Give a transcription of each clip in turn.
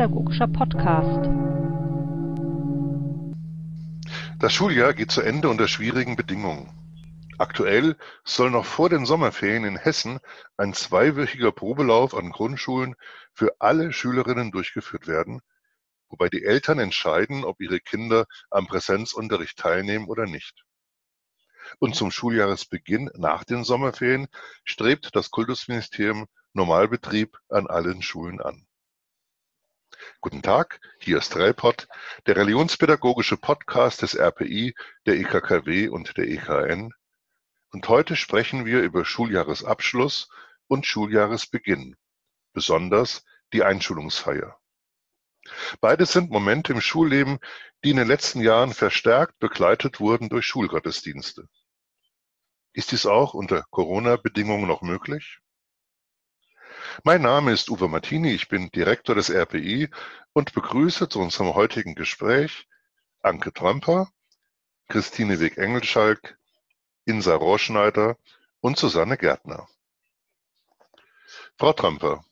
Religionspädagogischer Podcast. Das Schuljahr geht zu Ende unter schwierigen Bedingungen. Aktuell soll noch vor den Sommerferien in Hessen ein zweiwöchiger Probelauf an Grundschulen für alle Schülerinnen durchgeführt werden, wobei die Eltern entscheiden, ob ihre Kinder am Präsenzunterricht teilnehmen oder nicht. Und zum Schuljahresbeginn nach den Sommerferien strebt das Kultusministerium Normalbetrieb an allen Schulen an. Guten Tag, hier ist Relpod, der religionspädagogische Podcast des RPI, der EKKW und der EKN. Und heute sprechen wir über Schuljahresabschluss und Schuljahresbeginn, besonders die Einschulungsfeier. Beides sind Momente im Schulleben, die in den letzten Jahren verstärkt begleitet wurden durch Schulgottesdienste. Ist dies auch unter Corona-Bedingungen noch möglich? Mein Name ist Uwe Martini, ich bin Direktor des RPI und begrüße zu unserem heutigen Gespräch Anke Trömper, Christine Weg-Engelschalk, Insa Rohrschneider und Susanne Gärtner. Frau Trömper,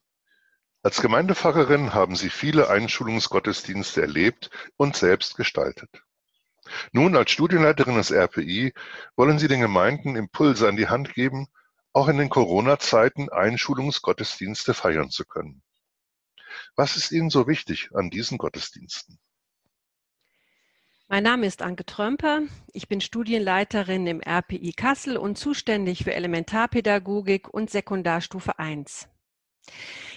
als Gemeindepfarrerin haben Sie viele Einschulungsgottesdienste erlebt und selbst gestaltet. Nun als Studienleiterin des RPI wollen Sie den Gemeinden Impulse an die Hand geben, auch in den Corona-Zeiten Einschulungsgottesdienste feiern zu können. Was ist Ihnen so wichtig an diesen Gottesdiensten? Mein Name ist Anke Trömper. Ich bin Studienleiterin im RPI Kassel und zuständig für Elementarpädagogik und Sekundarstufe 1.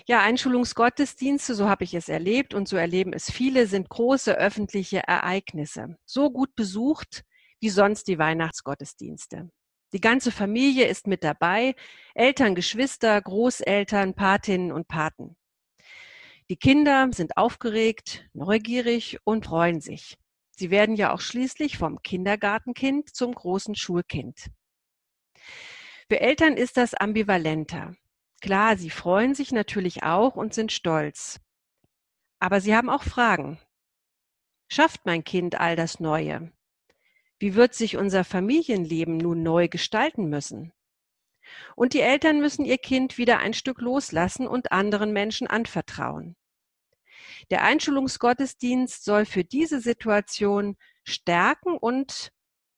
Ja, Einschulungsgottesdienste, so habe ich es erlebt und so erleben es viele, sind große öffentliche Ereignisse. So gut besucht wie sonst die Weihnachtsgottesdienste. Die ganze Familie ist mit dabei, Eltern, Geschwister, Großeltern, Patinnen und Paten. Die Kinder sind aufgeregt, neugierig und freuen sich. Sie werden ja auch schließlich vom Kindergartenkind zum großen Schulkind. Für Eltern ist das ambivalenter. Klar, sie freuen sich natürlich auch und sind stolz. Aber sie haben auch Fragen. Schafft mein Kind all das Neue? Wie wird sich unser Familienleben nun neu gestalten müssen? Und die Eltern müssen ihr Kind wieder ein Stück loslassen und anderen Menschen anvertrauen. Der Einschulungsgottesdienst soll für diese Situation stärken und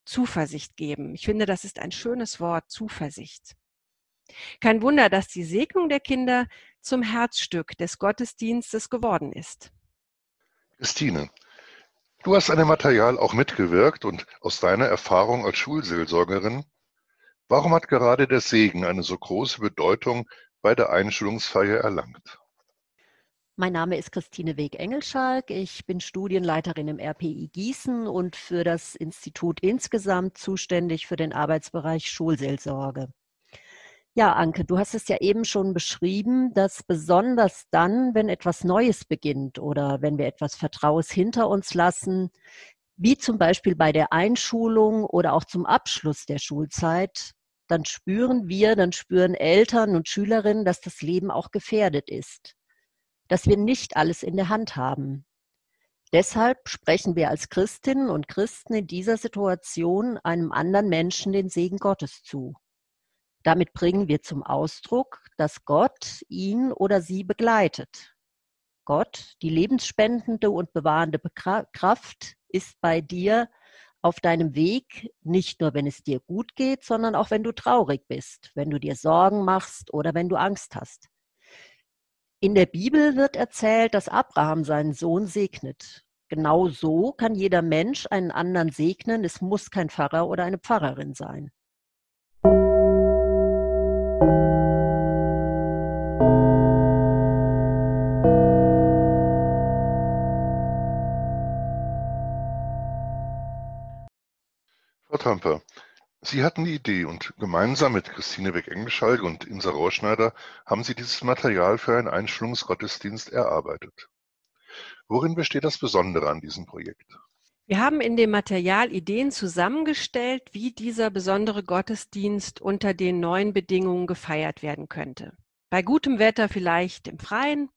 Zuversicht geben. Ich finde, das ist ein schönes Wort, Zuversicht. Kein Wunder, dass die Segnung der Kinder zum Herzstück des Gottesdienstes geworden ist. Christine, Du hast an dem Material auch mitgewirkt und aus deiner Erfahrung als Schulseelsorgerin, warum hat gerade der Segen eine so große Bedeutung bei der Einschulungsfeier erlangt? Mein Name ist Christine Weg-Engelschalk. Ich bin Studienleiterin im RPI Gießen und für das Institut insgesamt zuständig für den Arbeitsbereich Schulseelsorge. Ja, Anke, du hast es ja eben schon beschrieben, dass besonders dann, wenn etwas Neues beginnt oder wenn wir etwas Vertraues hinter uns lassen, wie zum Beispiel bei der Einschulung oder auch zum Abschluss der Schulzeit, dann spüren wir, dann spüren Eltern und Schülerinnen, dass das Leben auch gefährdet ist, dass wir nicht alles in der Hand haben. Deshalb sprechen wir als Christinnen und Christen in dieser Situation einem anderen Menschen den Segen Gottes zu. Damit bringen wir zum Ausdruck, dass Gott ihn oder sie begleitet. Gott, die lebensspendende und bewahrende Kraft, ist bei dir auf deinem Weg, nicht nur wenn es dir gut geht, sondern auch wenn du traurig bist, wenn du dir Sorgen machst oder wenn du Angst hast. In der Bibel wird erzählt, dass Abraham seinen Sohn segnet. Genau so kann jeder Mensch einen anderen segnen. Es muss kein Pfarrer oder eine Pfarrerin sein. Tramper. Sie hatten die Idee und gemeinsam mit Christine Beck-Engelschalk und Insa Rohrschneider haben Sie dieses Material für einen Einschulungsgottesdienst erarbeitet. Worin besteht das Besondere an diesem Projekt? Wir haben in dem Material Ideen zusammengestellt, wie dieser besondere Gottesdienst unter den neuen Bedingungen gefeiert werden könnte. Bei gutem Wetter vielleicht im Freien,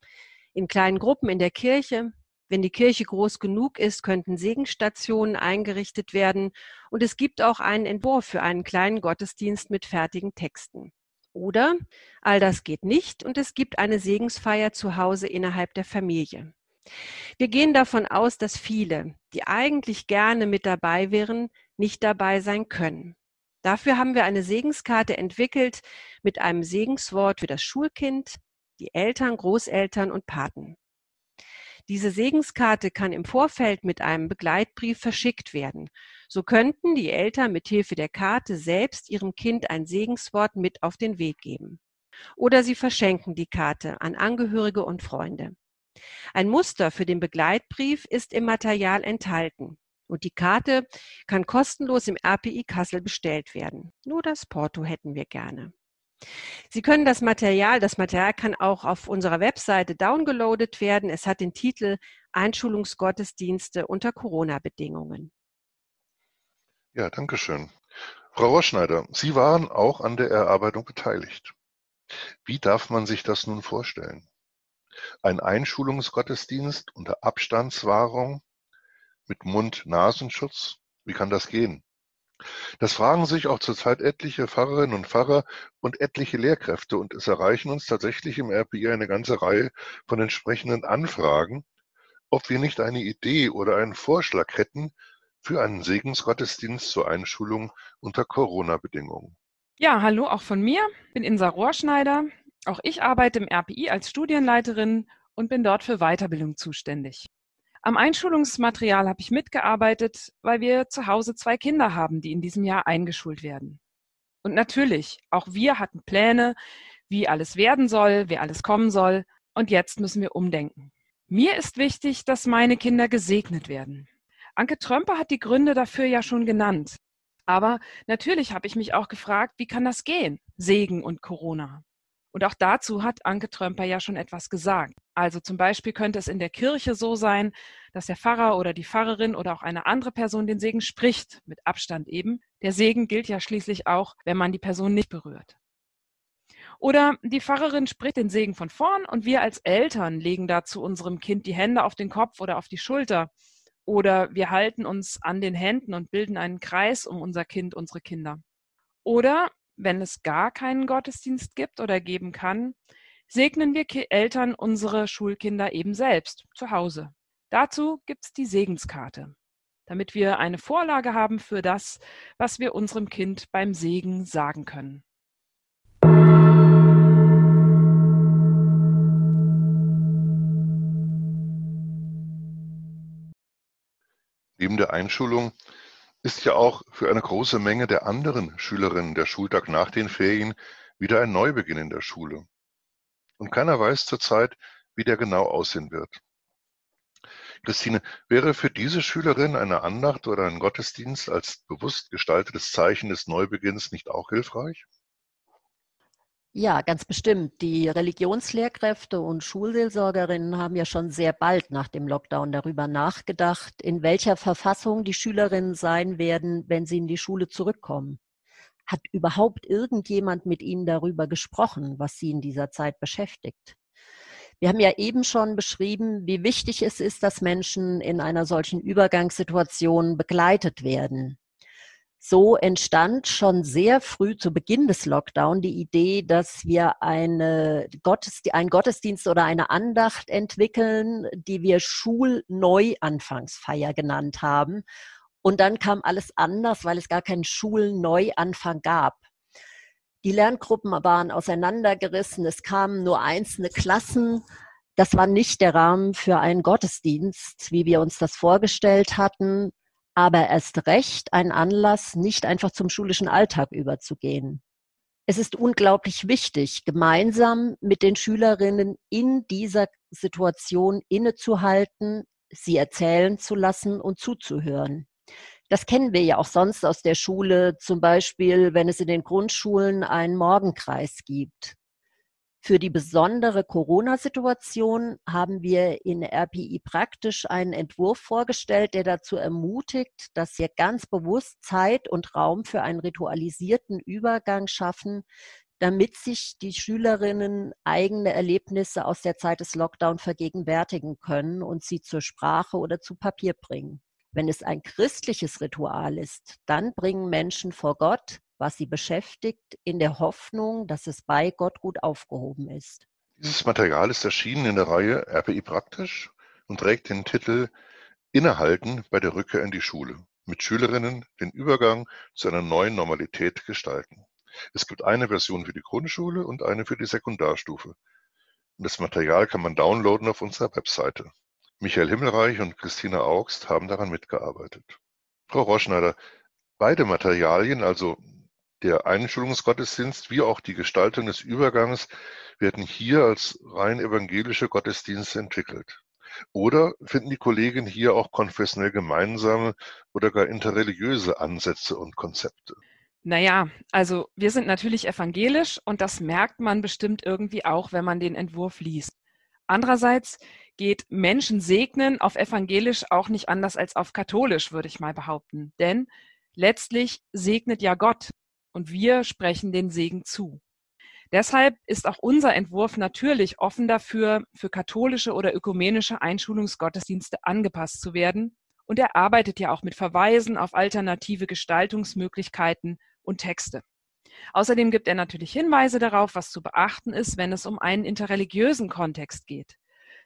in kleinen Gruppen in der Kirche, wenn die Kirche groß genug ist, könnten Segenstationen eingerichtet werden und es gibt auch einen Entwurf für einen kleinen Gottesdienst mit fertigen Texten. Oder all das geht nicht und es gibt eine Segensfeier zu Hause innerhalb der Familie. Wir gehen davon aus, dass viele, die eigentlich gerne mit dabei wären, nicht dabei sein können. Dafür haben wir eine Segenskarte entwickelt mit einem Segenswort für das Schulkind, die Eltern, Großeltern und Paten. Diese Segenskarte kann im Vorfeld mit einem Begleitbrief verschickt werden. So könnten die Eltern mit Hilfe der Karte selbst ihrem Kind ein Segenswort mit auf den Weg geben. Oder sie verschenken die Karte an Angehörige und Freunde. Ein Muster für den Begleitbrief ist im Material enthalten. Und die Karte kann kostenlos im RPI Kassel bestellt werden. Nur das Porto hätten wir gerne. Sie können das Material, das Material kann auch auf unserer Webseite downgeloadet werden. Es hat den Titel Einschulungsgottesdienste unter Corona-Bedingungen. Ja, danke schön. Frau Roschneider, Sie waren auch an der Erarbeitung beteiligt. Wie darf man sich das nun vorstellen? Ein Einschulungsgottesdienst unter Abstandswahrung mit Mund-Nasenschutz? Wie kann das gehen? Das fragen sich auch zurzeit etliche Pfarrerinnen und Pfarrer und etliche Lehrkräfte und es erreichen uns tatsächlich im RPI eine ganze Reihe von entsprechenden Anfragen, ob wir nicht eine Idee oder einen Vorschlag hätten für einen Segensgottesdienst zur Einschulung unter Corona-Bedingungen. Ja, hallo auch von mir. Ich bin Insa Rohrschneider. Auch ich arbeite im RPI als Studienleiterin und bin dort für Weiterbildung zuständig. Am Einschulungsmaterial habe ich mitgearbeitet, weil wir zu Hause zwei Kinder haben, die in diesem Jahr eingeschult werden. Und natürlich, auch wir hatten Pläne, wie alles werden soll, wer alles kommen soll. Und jetzt müssen wir umdenken. Mir ist wichtig, dass meine Kinder gesegnet werden. Anke Trömper hat die Gründe dafür ja schon genannt. Aber natürlich habe ich mich auch gefragt, wie kann das gehen? Segen und Corona. Und auch dazu hat Anke Trömper ja schon etwas gesagt. Also zum Beispiel könnte es in der Kirche so sein, dass der Pfarrer oder die Pfarrerin oder auch eine andere Person den Segen spricht, mit Abstand eben. Der Segen gilt ja schließlich auch, wenn man die Person nicht berührt. Oder die Pfarrerin spricht den Segen von vorn und wir als Eltern legen dazu unserem Kind die Hände auf den Kopf oder auf die Schulter. Oder wir halten uns an den Händen und bilden einen Kreis um unser Kind, unsere Kinder. Oder wenn es gar keinen Gottesdienst gibt oder geben kann, segnen wir Eltern unsere Schulkinder eben selbst zu Hause. Dazu gibt es die Segenskarte, damit wir eine Vorlage haben für das, was wir unserem Kind beim Segen sagen können. Neben der Einschulung ist ja auch für eine große Menge der anderen Schülerinnen der Schultag nach den Ferien wieder ein Neubeginn in der Schule. Und keiner weiß zurzeit, wie der genau aussehen wird. Christine, wäre für diese Schülerin eine Andacht oder ein Gottesdienst als bewusst gestaltetes Zeichen des Neubeginns nicht auch hilfreich? Ja, ganz bestimmt. Die Religionslehrkräfte und Schulseelsorgerinnen haben ja schon sehr bald nach dem Lockdown darüber nachgedacht, in welcher Verfassung die Schülerinnen sein werden, wenn sie in die Schule zurückkommen. Hat überhaupt irgendjemand mit ihnen darüber gesprochen, was sie in dieser Zeit beschäftigt? Wir haben ja eben schon beschrieben, wie wichtig es ist, dass Menschen in einer solchen Übergangssituation begleitet werden. So entstand schon sehr früh zu Beginn des Lockdown die Idee, dass wir eine Gottesdi einen Gottesdienst oder eine Andacht entwickeln, die wir Schulneuanfangsfeier genannt haben. Und dann kam alles anders, weil es gar keinen Schulneuanfang gab. Die Lerngruppen waren auseinandergerissen, es kamen nur einzelne Klassen. Das war nicht der Rahmen für einen Gottesdienst, wie wir uns das vorgestellt hatten aber erst recht ein Anlass, nicht einfach zum schulischen Alltag überzugehen. Es ist unglaublich wichtig, gemeinsam mit den Schülerinnen in dieser Situation innezuhalten, sie erzählen zu lassen und zuzuhören. Das kennen wir ja auch sonst aus der Schule, zum Beispiel, wenn es in den Grundschulen einen Morgenkreis gibt. Für die besondere Corona-Situation haben wir in RPI praktisch einen Entwurf vorgestellt, der dazu ermutigt, dass wir ganz bewusst Zeit und Raum für einen ritualisierten Übergang schaffen, damit sich die Schülerinnen eigene Erlebnisse aus der Zeit des Lockdown vergegenwärtigen können und sie zur Sprache oder zu Papier bringen. Wenn es ein christliches Ritual ist, dann bringen Menschen vor Gott was sie beschäftigt, in der Hoffnung, dass es bei Gott gut aufgehoben ist. Dieses Material ist erschienen in der Reihe RPI Praktisch und trägt den Titel Innehalten bei der Rückkehr in die Schule. Mit Schülerinnen den Übergang zu einer neuen Normalität gestalten. Es gibt eine Version für die Grundschule und eine für die Sekundarstufe. Und das Material kann man downloaden auf unserer Webseite. Michael Himmelreich und Christina Augst haben daran mitgearbeitet. Frau Roschneider, beide Materialien, also der Einschulungsgottesdienst wie auch die Gestaltung des Übergangs, werden hier als rein evangelische Gottesdienste entwickelt. Oder finden die Kollegen hier auch konfessionell gemeinsame oder gar interreligiöse Ansätze und Konzepte? Naja, also wir sind natürlich evangelisch und das merkt man bestimmt irgendwie auch, wenn man den Entwurf liest. Andererseits geht Menschen segnen auf evangelisch auch nicht anders als auf katholisch, würde ich mal behaupten. Denn letztlich segnet ja Gott und wir sprechen den Segen zu. Deshalb ist auch unser Entwurf natürlich offen dafür, für katholische oder ökumenische Einschulungsgottesdienste angepasst zu werden. Und er arbeitet ja auch mit Verweisen auf alternative Gestaltungsmöglichkeiten und Texte. Außerdem gibt er natürlich Hinweise darauf, was zu beachten ist, wenn es um einen interreligiösen Kontext geht.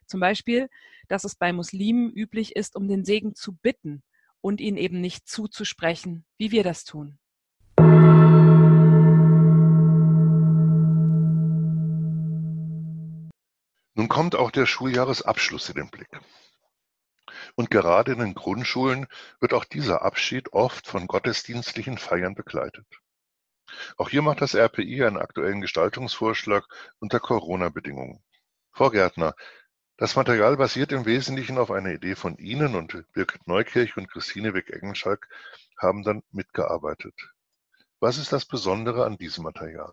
Zum Beispiel, dass es bei Muslimen üblich ist, um den Segen zu bitten und ihn eben nicht zuzusprechen, wie wir das tun. Nun kommt auch der Schuljahresabschluss in den Blick. Und gerade in den Grundschulen wird auch dieser Abschied oft von gottesdienstlichen Feiern begleitet. Auch hier macht das RPI einen aktuellen Gestaltungsvorschlag unter Corona-Bedingungen. Frau Gärtner, das Material basiert im Wesentlichen auf einer Idee von Ihnen und Birgit Neukirch und Christine Wick-Engenschalk haben dann mitgearbeitet. Was ist das Besondere an diesem Material?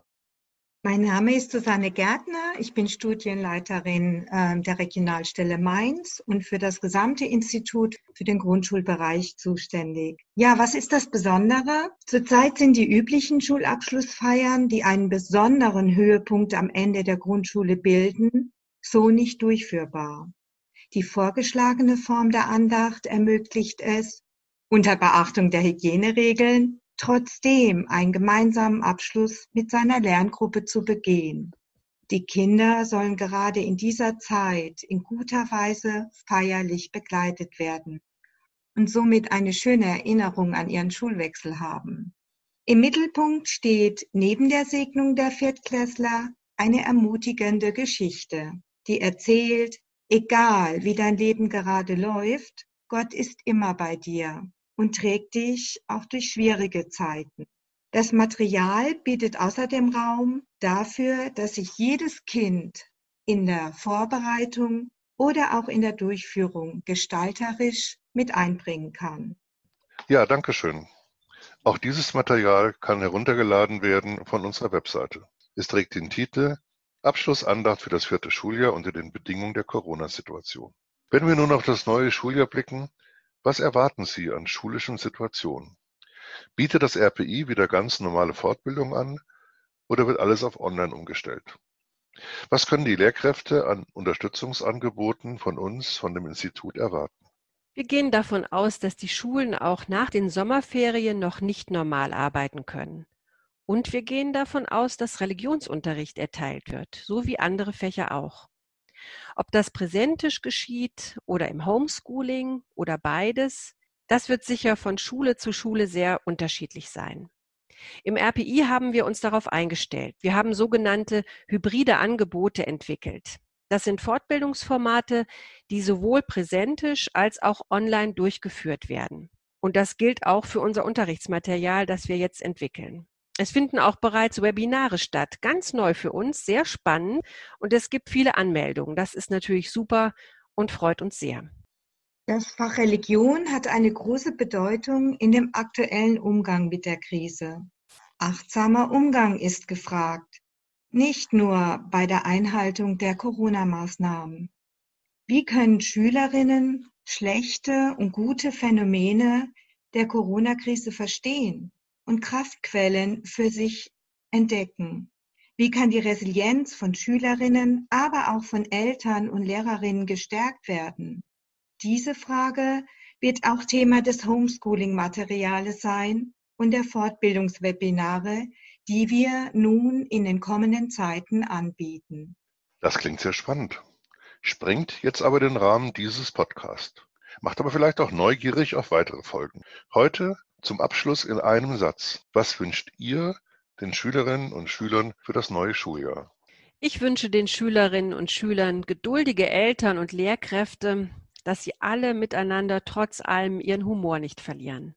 Mein Name ist Susanne Gärtner. Ich bin Studienleiterin äh, der Regionalstelle Mainz und für das gesamte Institut für den Grundschulbereich zuständig. Ja, was ist das Besondere? Zurzeit sind die üblichen Schulabschlussfeiern, die einen besonderen Höhepunkt am Ende der Grundschule bilden, so nicht durchführbar. Die vorgeschlagene Form der Andacht ermöglicht es, unter Beachtung der Hygieneregeln, trotzdem einen gemeinsamen Abschluss mit seiner Lerngruppe zu begehen. Die Kinder sollen gerade in dieser Zeit in guter Weise feierlich begleitet werden und somit eine schöne Erinnerung an ihren Schulwechsel haben. Im Mittelpunkt steht neben der Segnung der Viertklässler eine ermutigende Geschichte, die erzählt, egal wie dein Leben gerade läuft, Gott ist immer bei dir und trägt dich auch durch schwierige Zeiten. Das Material bietet außerdem Raum dafür, dass sich jedes Kind in der Vorbereitung oder auch in der Durchführung gestalterisch mit einbringen kann. Ja, danke schön. Auch dieses Material kann heruntergeladen werden von unserer Webseite. Es trägt den Titel Abschlussandacht für das vierte Schuljahr unter den Bedingungen der Corona-Situation. Wenn wir nun auf das neue Schuljahr blicken, was erwarten Sie an schulischen Situationen? Bietet das RPI wieder ganz normale Fortbildung an oder wird alles auf Online umgestellt? Was können die Lehrkräfte an Unterstützungsangeboten von uns, von dem Institut erwarten? Wir gehen davon aus, dass die Schulen auch nach den Sommerferien noch nicht normal arbeiten können. Und wir gehen davon aus, dass Religionsunterricht erteilt wird, so wie andere Fächer auch. Ob das präsentisch geschieht oder im Homeschooling oder beides, das wird sicher von Schule zu Schule sehr unterschiedlich sein. Im RPI haben wir uns darauf eingestellt. Wir haben sogenannte hybride Angebote entwickelt. Das sind Fortbildungsformate, die sowohl präsentisch als auch online durchgeführt werden. Und das gilt auch für unser Unterrichtsmaterial, das wir jetzt entwickeln. Es finden auch bereits Webinare statt, ganz neu für uns, sehr spannend und es gibt viele Anmeldungen. Das ist natürlich super und freut uns sehr. Das Fach Religion hat eine große Bedeutung in dem aktuellen Umgang mit der Krise. Achtsamer Umgang ist gefragt, nicht nur bei der Einhaltung der Corona-Maßnahmen. Wie können Schülerinnen schlechte und gute Phänomene der Corona-Krise verstehen? Und Kraftquellen für sich entdecken? Wie kann die Resilienz von Schülerinnen, aber auch von Eltern und Lehrerinnen gestärkt werden? Diese Frage wird auch Thema des Homeschooling-Materials sein und der Fortbildungswebinare, die wir nun in den kommenden Zeiten anbieten. Das klingt sehr spannend. sprengt jetzt aber den Rahmen dieses Podcasts, macht aber vielleicht auch neugierig auf weitere Folgen. Heute zum Abschluss in einem Satz. Was wünscht ihr den Schülerinnen und Schülern für das neue Schuljahr? Ich wünsche den Schülerinnen und Schülern geduldige Eltern und Lehrkräfte, dass sie alle miteinander trotz allem ihren Humor nicht verlieren.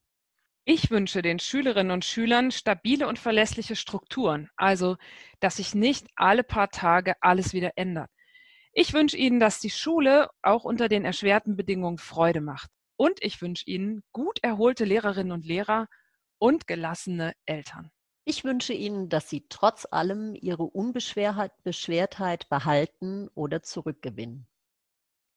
Ich wünsche den Schülerinnen und Schülern stabile und verlässliche Strukturen, also dass sich nicht alle paar Tage alles wieder ändert. Ich wünsche Ihnen, dass die Schule auch unter den erschwerten Bedingungen Freude macht. Und ich wünsche Ihnen gut erholte Lehrerinnen und Lehrer und gelassene Eltern. Ich wünsche Ihnen, dass Sie trotz allem Ihre Unbeschwertheit behalten oder zurückgewinnen.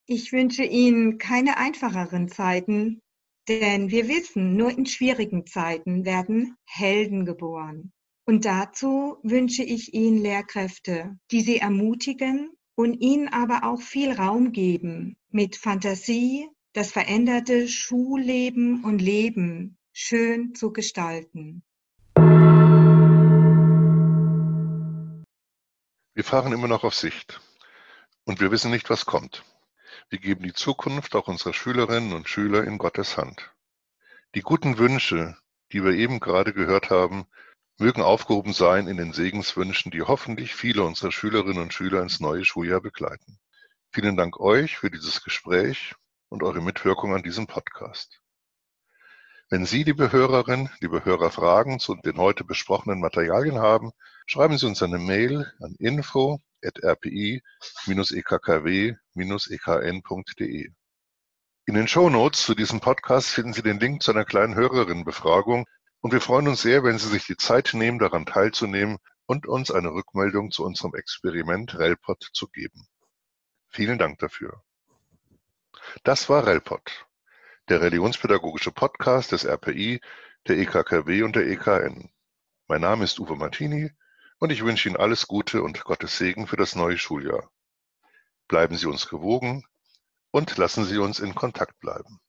Ich wünsche Ihnen keine einfacheren Zeiten, denn wir wissen, nur in schwierigen Zeiten werden Helden geboren. Und dazu wünsche ich Ihnen Lehrkräfte, die Sie ermutigen und Ihnen aber auch viel Raum geben, mit Fantasie das veränderte Schulleben und Leben schön zu gestalten. Wir fahren immer noch auf Sicht und wir wissen nicht, was kommt. Wir geben die Zukunft auch unserer Schülerinnen und Schüler in Gottes Hand. Die guten Wünsche, die wir eben gerade gehört haben, mögen aufgehoben sein in den Segenswünschen, die hoffentlich viele unserer Schülerinnen und Schüler ins neue Schuljahr begleiten. Vielen Dank euch für dieses Gespräch und eure Mitwirkung an diesem Podcast. Wenn Sie, liebe Hörerinnen, liebe Hörer, Fragen zu den heute besprochenen Materialien haben, schreiben Sie uns eine Mail an info.rpi-ekkw-ekn.de. In den Shownotes zu diesem Podcast finden Sie den Link zu einer kleinen Hörerinnenbefragung und wir freuen uns sehr, wenn Sie sich die Zeit nehmen, daran teilzunehmen und uns eine Rückmeldung zu unserem Experiment RELPOD zu geben. Vielen Dank dafür. Das war RELPOD der religionspädagogische Podcast des RPI, der EKKW und der EKN. Mein Name ist Uwe Martini und ich wünsche Ihnen alles Gute und Gottes Segen für das neue Schuljahr. Bleiben Sie uns gewogen und lassen Sie uns in Kontakt bleiben.